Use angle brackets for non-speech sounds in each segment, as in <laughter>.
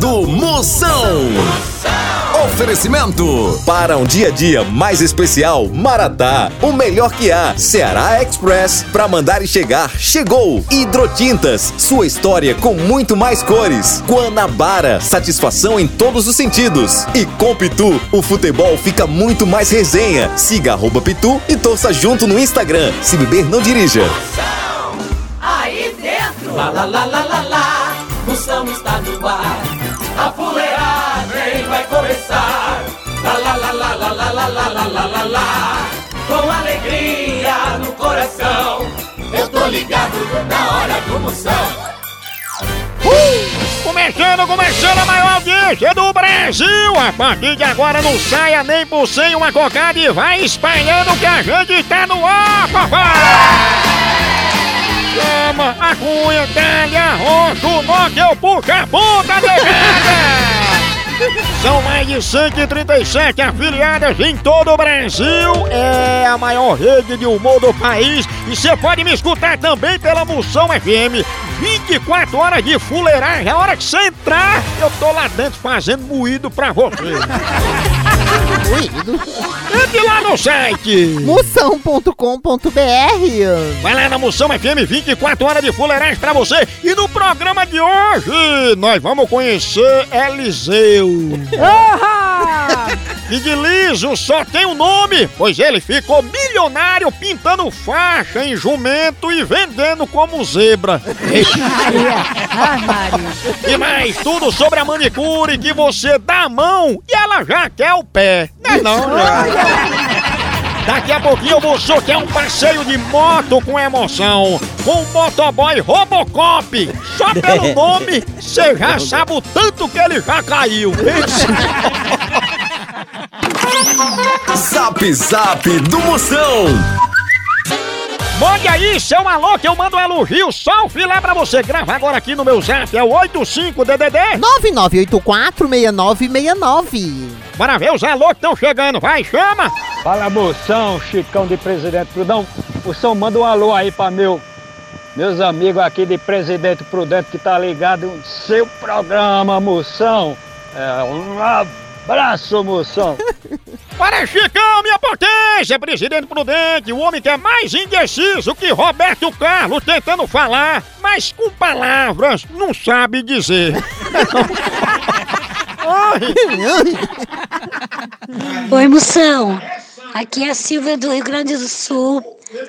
começando Moção. Oferecimento para um dia a dia mais especial, Maratá, o melhor que há. Ceará Express para mandar e chegar. Chegou Hidrotintas, sua história com muito mais cores. Guanabara, satisfação em todos os sentidos. E com Pitu, o futebol fica muito mais resenha. Siga arroba Pitu e torça junto no Instagram. Se beber, não dirija. Aí dentro, lá lá lá lá lá lá, moção está moção. Começando, começando a maior audiência do Brasil! A partir de agora não saia nem por sem uma cocada e vai espalhando que a gente tá no ar, papai! Chama a cunha, telha, roxo, o nó que eu puxo a negada! São mais de 137 afiliadas em todo o Brasil. É a maior rede de humor do país. E você pode me escutar também pela Moção FM. 24 horas de fuleiragem. A hora que você entrar, eu tô lá dentro fazendo moído pra você. <laughs> Moído. Site. Moção.com.br Vai lá na Moção FM 24 horas de fuleiragem pra você. E no programa de hoje, nós vamos conhecer Eliseu. E de liso só tem um nome, pois ele ficou milionário pintando faixa em jumento e vendendo como zebra. E mais tudo sobre a manicure que você dá a mão e ela já quer o pé. Não, é não. Daqui a pouquinho eu vou sortear um passeio de moto com emoção com o motoboy Robocop. Só pelo <laughs> nome, você já sabe o tanto que ele já caiu. Zap Zap do Moção. Mande aí seu alô que eu mando um elogio, só o filé pra você. Grava agora aqui no meu zap, é o 85DDD. 99846969. Bora ver os alô que estão chegando, vai, chama. Fala moção, Chicão de Presidente Prudão. Moção, manda um alô aí pra meu, meus amigos aqui de Presidente Prudente que tá ligado no seu programa, moção. É, um abraço, moção. <laughs> Para Chicão, minha potência, presidente prudente, o homem que é mais indeciso que Roberto Carlos tentando falar, mas com palavras não sabe dizer. <laughs> Oi, moção. Aqui é a Silvia do Rio Grande do Sul,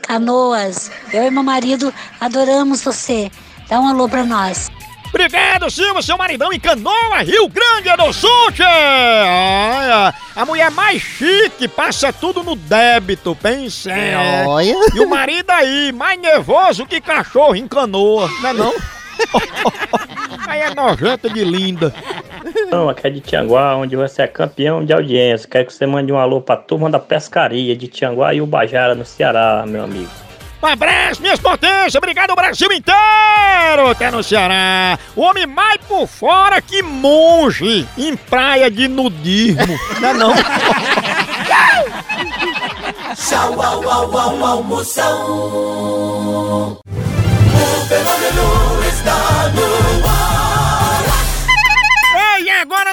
Canoas. Eu e meu marido adoramos você. Dá um alô pra nós. Obrigado, Silva, seu maridão em Canoa, Rio Grande do Sul, tchê! Olha, a mulher mais chique passa tudo no débito, pensa. Olha. E o marido aí, mais nervoso que cachorro em canoa, não é não? <laughs> aí é nojenta de linda. Não, aqui é de Tianguá, onde você é campeão de audiência. Quero que você mande um alô pra turma da pescaria de Tianguá e Ubajara, no Ceará, meu amigo. Um abraço, minhas potências! Obrigado, Brasil inteiro! Até no Ceará! O homem mais por fora que monge em praia de nudismo, não é não? <laughs> Tchau, au, au, au, au, moção. O fenômeno está no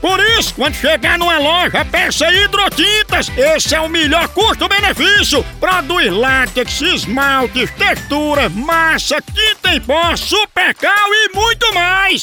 Por isso, quando chegar numa loja, peça hidrotintas. Esse é o melhor custo-benefício. Produz látex, esmaltes, textura, massa, tinta em pó, supercal e muito mais.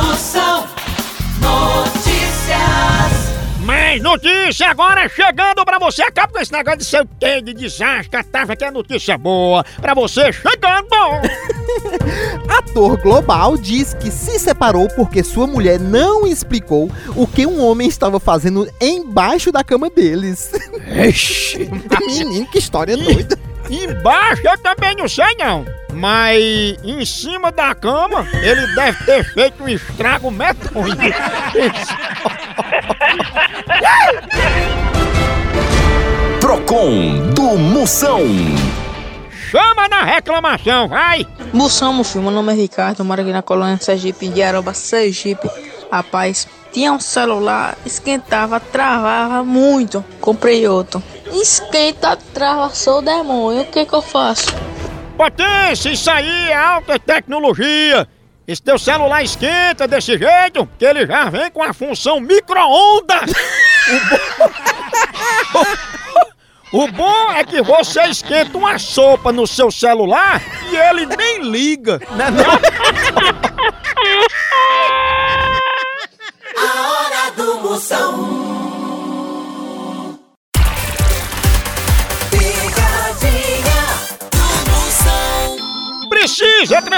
Moção Notícias. Mas Três notícias agora chegando pra você. Acaba com esse negócio de seu quê, de desastre. Tava que é notícia boa pra você chegando. <laughs> Ator global diz que se separou porque sua mulher não explicou o que um homem estava fazendo embaixo da cama deles. Ixi. <laughs> Menino, que história doida. Embaixo eu também não sei não. Mas em cima da cama ele deve ter feito um estrago medonho. <laughs> Procon do Moção. Chama na reclamação, vai! Moção, meu filho, meu nome é Ricardo, eu moro aqui na colônia Sergipe, de Aroba, Sergipe. Rapaz, tinha um celular, esquentava, travava muito. Comprei outro. Esquenta, trava, sou o demônio, o que que eu faço? Potência, isso aí é alta tecnologia. Esse teu celular esquenta desse jeito, que ele já vem com a função micro-ondas. O bom <laughs> é que você esquenta uma sopa no seu celular e ele nem liga. A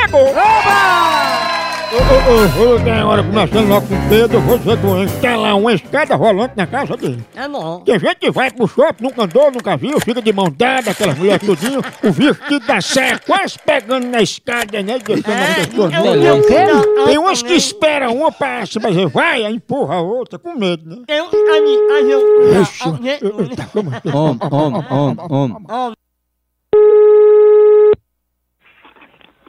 chegou! Ô, ô, ô, ô, tem hora começando logo com o Pedro, você vou instalar uma escada rolante na casa dele. É bom. Tem gente que vai pro shopping, nunca andou, nunca viu, fica de mão dada, aquelas mulheres tudinho, o vestido da saia quase pegando na escada, né? Deixando as pessoas eu- molhando. eu quero- Tem umas que esperam uma pra se fazer, vai, aí empurra a outra, com medo, né? Eu, ali, eu, Ixi, eu- eu- tá, como assim?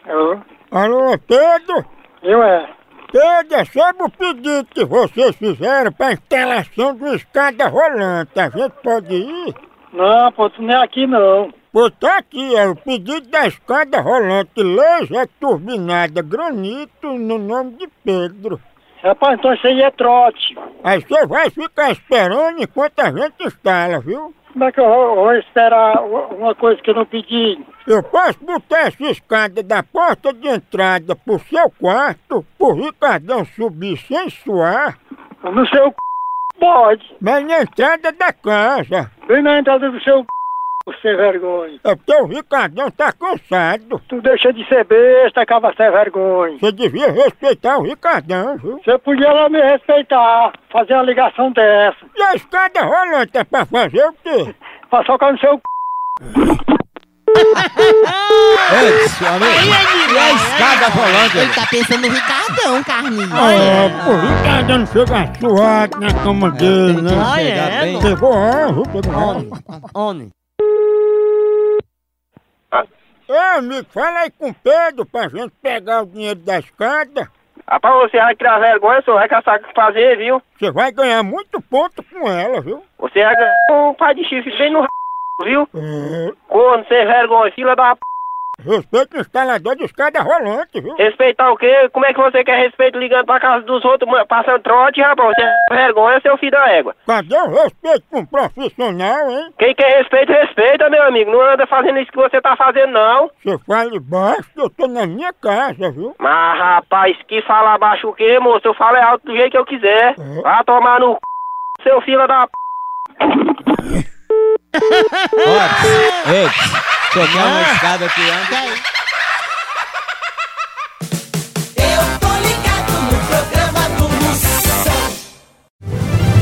Alô? Alô, Pedro? Eu é. Pedro, é sobre o pedido que vocês fizeram pra instalação de uma escada rolante, a gente pode ir? Não, pô, tu não é aqui não. Pô, tá aqui, é o pedido da escada rolante laser turbinada granito no nome de Pedro. Rapaz, então isso aí é trote. Aí você vai ficar esperando enquanto a gente instala, viu? Como é que eu vou, vou esperar uma coisa que eu não pedi? Eu posso botar essa escada da porta de entrada pro seu quarto, pro Ricardão subir sem suar, No seu c... pode. mas na entrada da casa. Bem na entrada do seu c... sem vergonha. É porque o Ricardão tá cansado. Tu deixa de ser besta, acaba sem vergonha. Você devia respeitar o Ricardão, viu? Você podia lá me respeitar, fazer uma ligação dessa. E a escada rolante é pra fazer o quê? <laughs> Pra socar no seu c... Amigo. E a escada rolante? Ele tá pensando no Ricardão, Carlinhos. Ah, o Ricardão chega suado na cama dele, né? Ah, é? não. Pegou? Pegou Homem, a homem. Ei, amigo, fala aí com o Pedro pra gente pegar o dinheiro da escada. Rapaz, você vai criar vergonha, senhor, vai caçar o que fazer, viu? Você vai ganhar muito ponto com ela, viu? Você vai ganhar um pai de chifre bem no r... viu? É, Corno, sem vergonha, fila da p... respeita o instalador de escada rolante, viu? Respeitar o quê? Como é que você quer respeito ligando pra casa dos outros, passando trote, rapaz? Você é vergonha, seu filho da égua. Cadê o respeito com um profissional, hein? Quem quer respeito, respeita, meu amigo. Não anda fazendo isso que você tá fazendo, não. Você fala baixo, eu tô na minha casa, viu? Mas, rapaz, que fala baixo o quê, moço? Eu falo é alto do jeito que eu quiser. É. Vá tomar no c... seu filho da p... <laughs> Ei, quer uma escada que anda? Eu tô ligado no programa do Moção.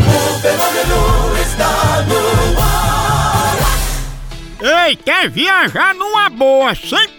O fenômeno está no ar. Ei, quer viajar numa boa, sem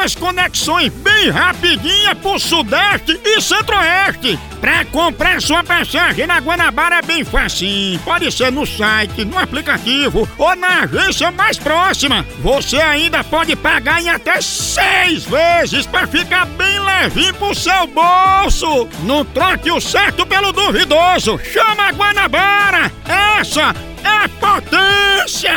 as conexões bem rapidinhas pro Sudeste e Centro-Oeste. Pra comprar sua passagem na Guanabara é bem facinho. Pode ser no site, no aplicativo ou na agência mais próxima. Você ainda pode pagar em até seis vezes pra ficar bem levinho pro seu bolso. Não troque o certo pelo duvidoso. Chama a Guanabara. Essa é potência!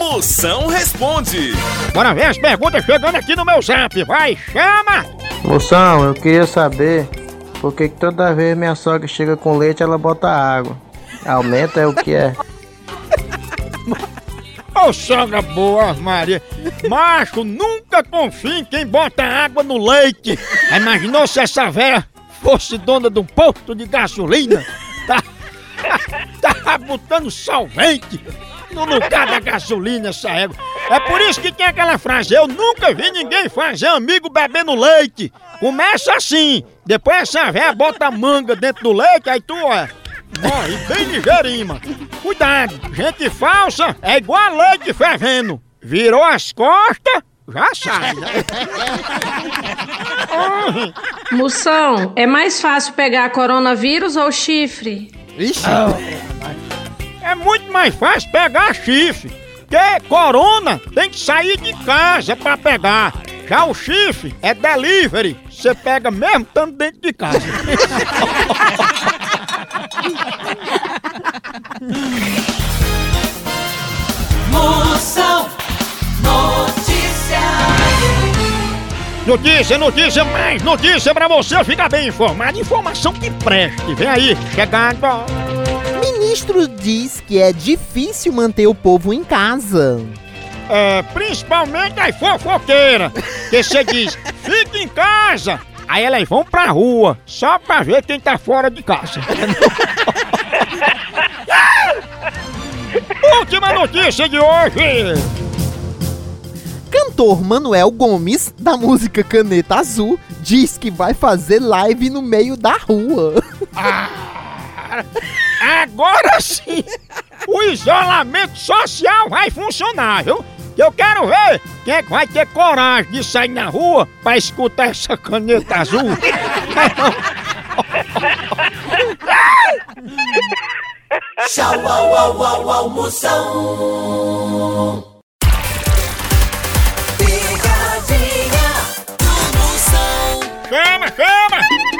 Moção responde. Bora ver as perguntas chegando aqui no meu zap. Vai, chama! Moção, eu queria saber por que que toda vez minha sogra chega com leite ela bota água. Aumenta é o que é? <laughs> Ô sogra boa, Maria. Macho, nunca confie em quem bota água no leite. Imaginou se essa véia fosse dona de um posto de gasolina? Tá, <laughs> tá botando solvente no lugar da gasolina essa égua. É por isso que tem aquela frase, eu nunca vi ninguém fazer amigo bebendo leite. Começa assim, depois essa véia bota a manga dentro do leite, aí tu, ó, morre bem ligeirinho, mano. Cuidado, gente falsa é igual a leite fervendo. Virou as costas, já sai, né? <laughs> Moção, é mais fácil pegar coronavírus ou chifre? Ixi. É muito mais fácil pegar chifre. Porque corona tem que sair de casa pra pegar. Já o chifre é delivery. Você pega mesmo estando dentro de casa. <laughs> Moção Notícias. Notícia, notícia, mais notícia pra você ficar bem informado. Informação que preste. Vem aí, chegando. Ministro diz que é difícil manter o povo em casa. É, principalmente as fofoqueiras. Que você diz, <laughs> fica em casa. Aí elas vão pra rua, só pra ver quem tá fora de casa. <laughs> Última notícia de hoje. Cantor Manuel Gomes, da música Caneta Azul, diz que vai fazer live no meio da rua. Agora sim, o isolamento social vai funcionar, viu? Que Eu quero ver quem é que vai ter coragem de sair na rua pra escutar essa caneta azul. <laughs> Tchau, au, au, au, au, Moção. Pegadinha do Moção. Chama, chama!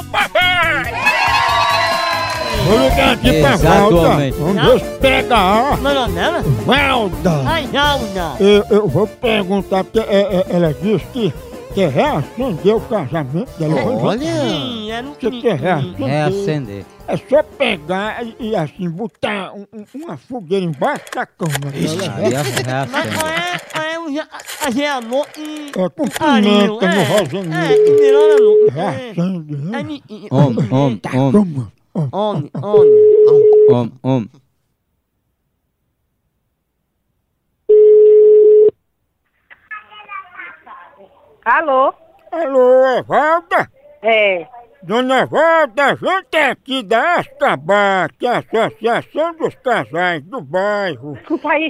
Vou ligar aqui pra Valda. Exatamente. Vamos ver se pega a. Valda. Ai. Eu, eu vou perguntar, porque é, é, ela disse que quer reacender o casamento dela. Olha! Sim, é no Você quer reacender? Reacender. É só pegar e, e, assim, botar um- um- uma fogueira embaixo da cama. dela. Aí é Mas qual é, qual é o ja- a geamor e... É com pimenta no É, rosanil. que virou no... Reacende, É, né? mi- i- Homem, homem, Tá, homem, toma. Homem, homem. homem, homem. Alô? Alô, é Valda? É. Dona Valda, a gente é aqui da Ascabá, que é a Associação dos Casais do Bairro.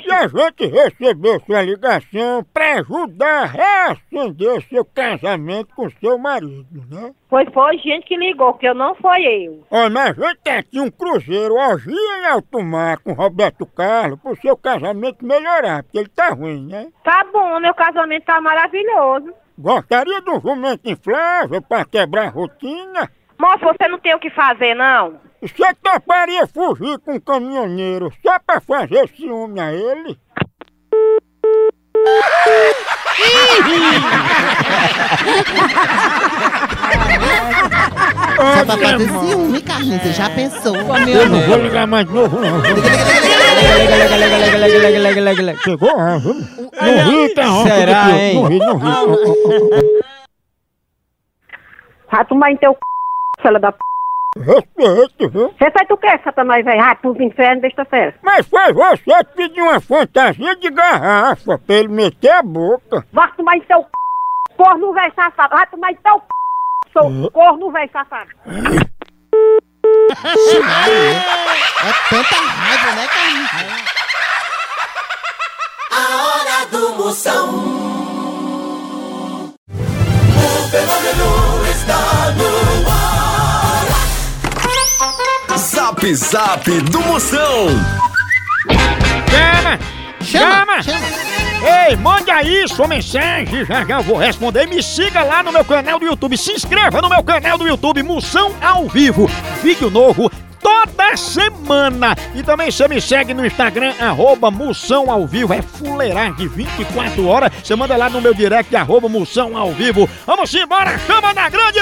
E a gente recebeu sua ligação para ajudar a reacender seu casamento com seu marido, né? Pois foi gente que ligou, que eu não foi eu. Olha, mas a gente tem aqui um cruzeiro orgia em alto mar com Roberto Carlos pro seu casamento melhorar, porque ele tá ruim, né? Tá bom, meu casamento tá maravilhoso. Gostaria de um jumento inflável pra quebrar a rotina? Moço, você não tem o que fazer, não? Você toparia fugir com um caminhoneiro só pra fazer ciúme a ele? Só pra fazer ciúme, Carlinhos, você já pensou? Eu não vou ligar mais de novo, não. Chegou? Ah, viu? Não ri, tá ronco Será, do tio. hein? Não ri, não ri. Vai tomar em teu c... fela da p... Respeito, viu? Você faz o que, Satanás, velho? Vai pro inferno desta fera. Mas foi você que pediu uma fantasia de garrafa pra ele meter a boca. Vai tomar em teu c... corno, velho safado. Vai tomar em teu c... seu corno, velho safado. É tanta raiva, né, Carlinhos? A hora do Moção. Zap Zap do Moção. Chama! Chama! Ei, mande aí sua mensagem, já já eu vou responder. Me siga lá no meu canal do YouTube. Se inscreva no meu canal do YouTube, Moção ao Vivo. Vídeo novo toda semana. E também você me segue no Instagram, arroba Moção ao Vivo. É fuleiragem 24 horas. Você manda lá no meu direct, arroba Moção ao Vivo. Vamos embora, chama na grande!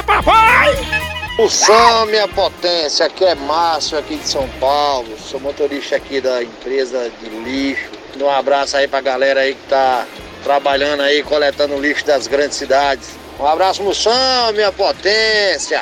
Moção, minha potência, aqui é Márcio, aqui de São Paulo, sou motorista aqui da empresa de lixo. Um abraço aí pra galera aí que tá trabalhando aí, coletando lixo das grandes cidades. Um abraço, Moção, minha potência.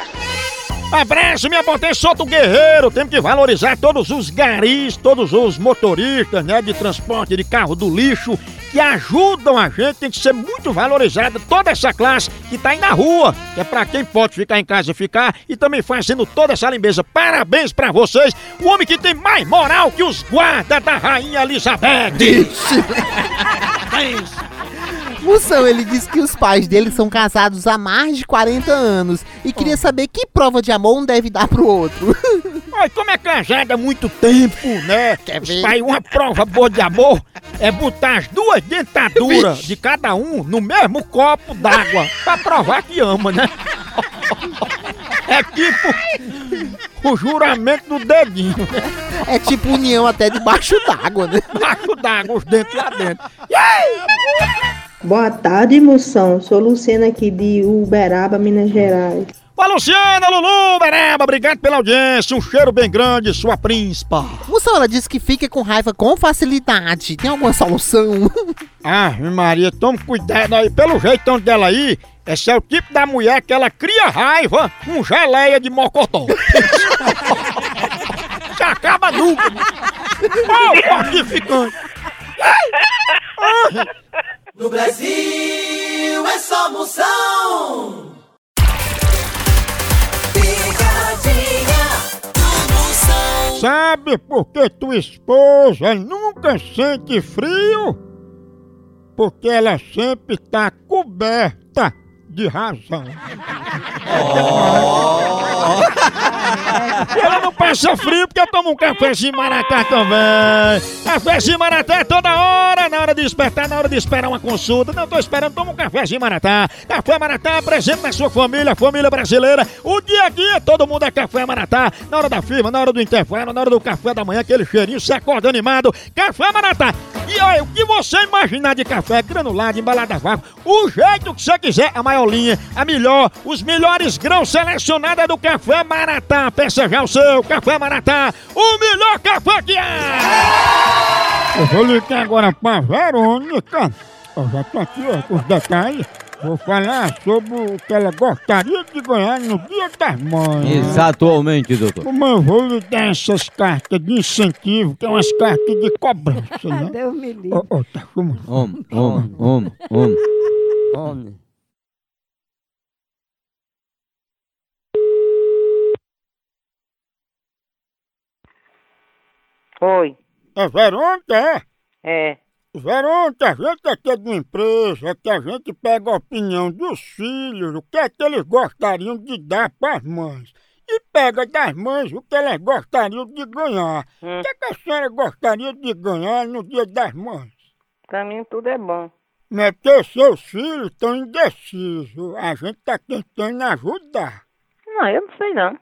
Abraço, minha potência, solta o guerreiro. Temos que valorizar todos os garis, todos os motoristas né, de transporte de carro do lixo que ajudam a gente. Tem que ser muito valorizada toda essa classe que tá aí na rua. Que é pra quem pode ficar em casa ficar e também fazendo toda essa limpeza. Parabéns pra vocês. O homem que tem mais moral que os guardas da Rainha Elizabeth. <laughs> Moção, ele disse que os pais dele são casados há mais de 40 anos e queria saber que prova de amor um deve dar pro outro. Olha, como é casado há muito tempo, né? Quer ver? Pai, uma prova boa de amor é botar as duas dentaduras de cada um no mesmo copo d'água pra provar que ama, né? É tipo o juramento do dedinho. É tipo união até debaixo d'água, né? Debaixo d'água, os dentes lá dentro. Boa tarde, moção. Sou Luciana aqui de Uberaba, Minas Gerais. Fala, Luciana, Lulu, Bereba, obrigado pela audiência. Um cheiro bem grande, sua príncipa. Moção, ela disse que fica com raiva com facilidade. Tem alguma solução? <laughs> Ah, Maria, tome cuidado aí. Pelo jeitão dela aí, esse é o tipo da mulher que ela cria raiva com geleia de mocotó. <laughs> Se acaba nunca. Ó, fortificante. No Brasil é só Moção. Picadinha do Moção. Sabe por que tua esposa nunca sente frio? Porque ela sempre tá coberta de razão. Ela não passa frio porque eu tomo um cafezinho maratá também. Cafezinho maratá é toda hora, na hora de despertar, na hora de esperar uma consulta. Não tô esperando, toma um cafezinho maratá. Café maratá presente na sua família, família brasileira. O dia a dia, todo mundo é café maratá. Na hora da firma, na hora do intervalo, na hora do café da manhã, aquele cheirinho, você acorda animado. Café maratá. E olha, o que você imaginar de café granulado, embalado a vácuo, o jeito que você quiser, a maior linha, a melhor, os melhores grãos selecionados é do Café Maratá. Peça já o seu Café Maratá, o melhor café que é! Eu vou ligar agora pra Verônica. Eu já tô aqui ó, com os detalhes. Vou falar sobre o que ela gostaria de ganhar no Dia das Mães. Exatamente, doutor. Como eu vou lhe dar essas cartas de incentivo, que é umas cartas de cobrança, <laughs> né? Deus me livre. Ó, ó, tá fumando. Homem, homem, homem, homem. Homem. Oi. É Verônica, é? É. Verônica, a gente aqui é de uma empresa que a gente pega a opinião dos filhos, o que é que eles gostariam de dar para as mães. E pega das mães o que elas gostariam de ganhar. O que, é que a senhora gostaria de ganhar no dia das mães? Pra mim tudo é bom. Não é porque seus filhos estão indecisos. A gente tá tentando ajudar. Não, eu não sei não.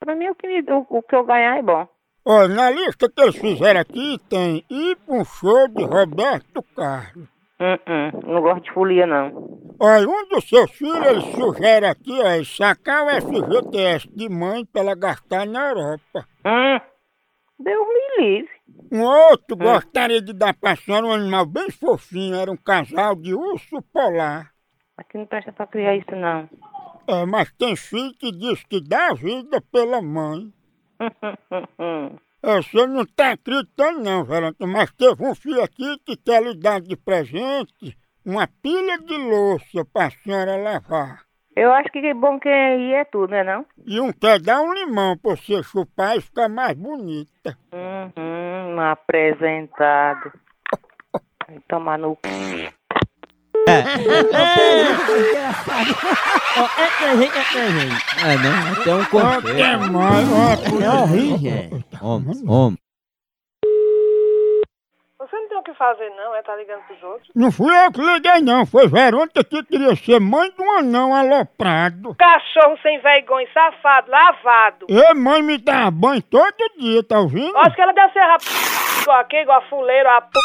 Pra mim o que, me- o, o que eu ganhar é bom. Olha, na lista que eles fizeram aqui tem ir pra um show de Roberto Carlos. Hum, hum, não gosto de folia não. Olha, um dos seus filhos, ele sugere aqui, ó, sacar o FGTS de mãe pra ela gastar na Europa. Hum, Deus me livre. Um outro gostaria de dar pra senhora um animal bem fofinho, era um casal de urso polar. Aqui não presta pra criar isso não. É, mas tem filho que diz que dá a vida pela mãe. <laughs> É, você não tá acreditando não, Verônica, mas teve um filho aqui que quer lhe dar de presente uma pilha de louça pra senhora lavar. Eu acho que é bom que ir é tudo, né não? E um quer dar um limão pra você chupar e ficar mais bonita. Uhum, um apresentado. Vai tomar no. Ó, é presente, é presente. É, né? Tem um conceito. É É horrível. Homem, homem. Você não tem o que fazer, não, é tá ligando pros outros? Não fui eu que liguei não, foi Verônica que queria ser mãe de um anão aloprado. Cachorro sem vergonha, safado, lavado. E mãe me dá banho todo dia, tá ouvindo? Acho que ela deve ser rap... igual aqui, igual a fuleiro, a p...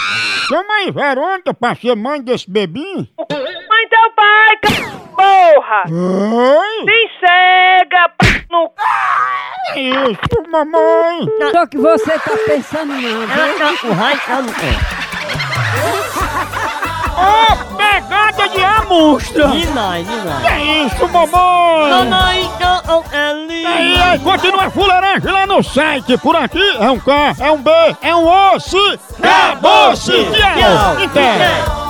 Chama aí Verônica pra ser mãe desse bebinho. Mãe teu pai, c... porra! Oi? Se cega, p... no c... Isso, mamãe! Só que você tá pensando não, viu? Ela tá Ô, pegada de amostra! Ninai, ninai. Que isso, mamãe? Mamãe, não, é lindo. Aí, aí, continua a fuleiragem lá no site. Por aqui é um K, é um B, é um osso. Acabou-se! Tchau! Então.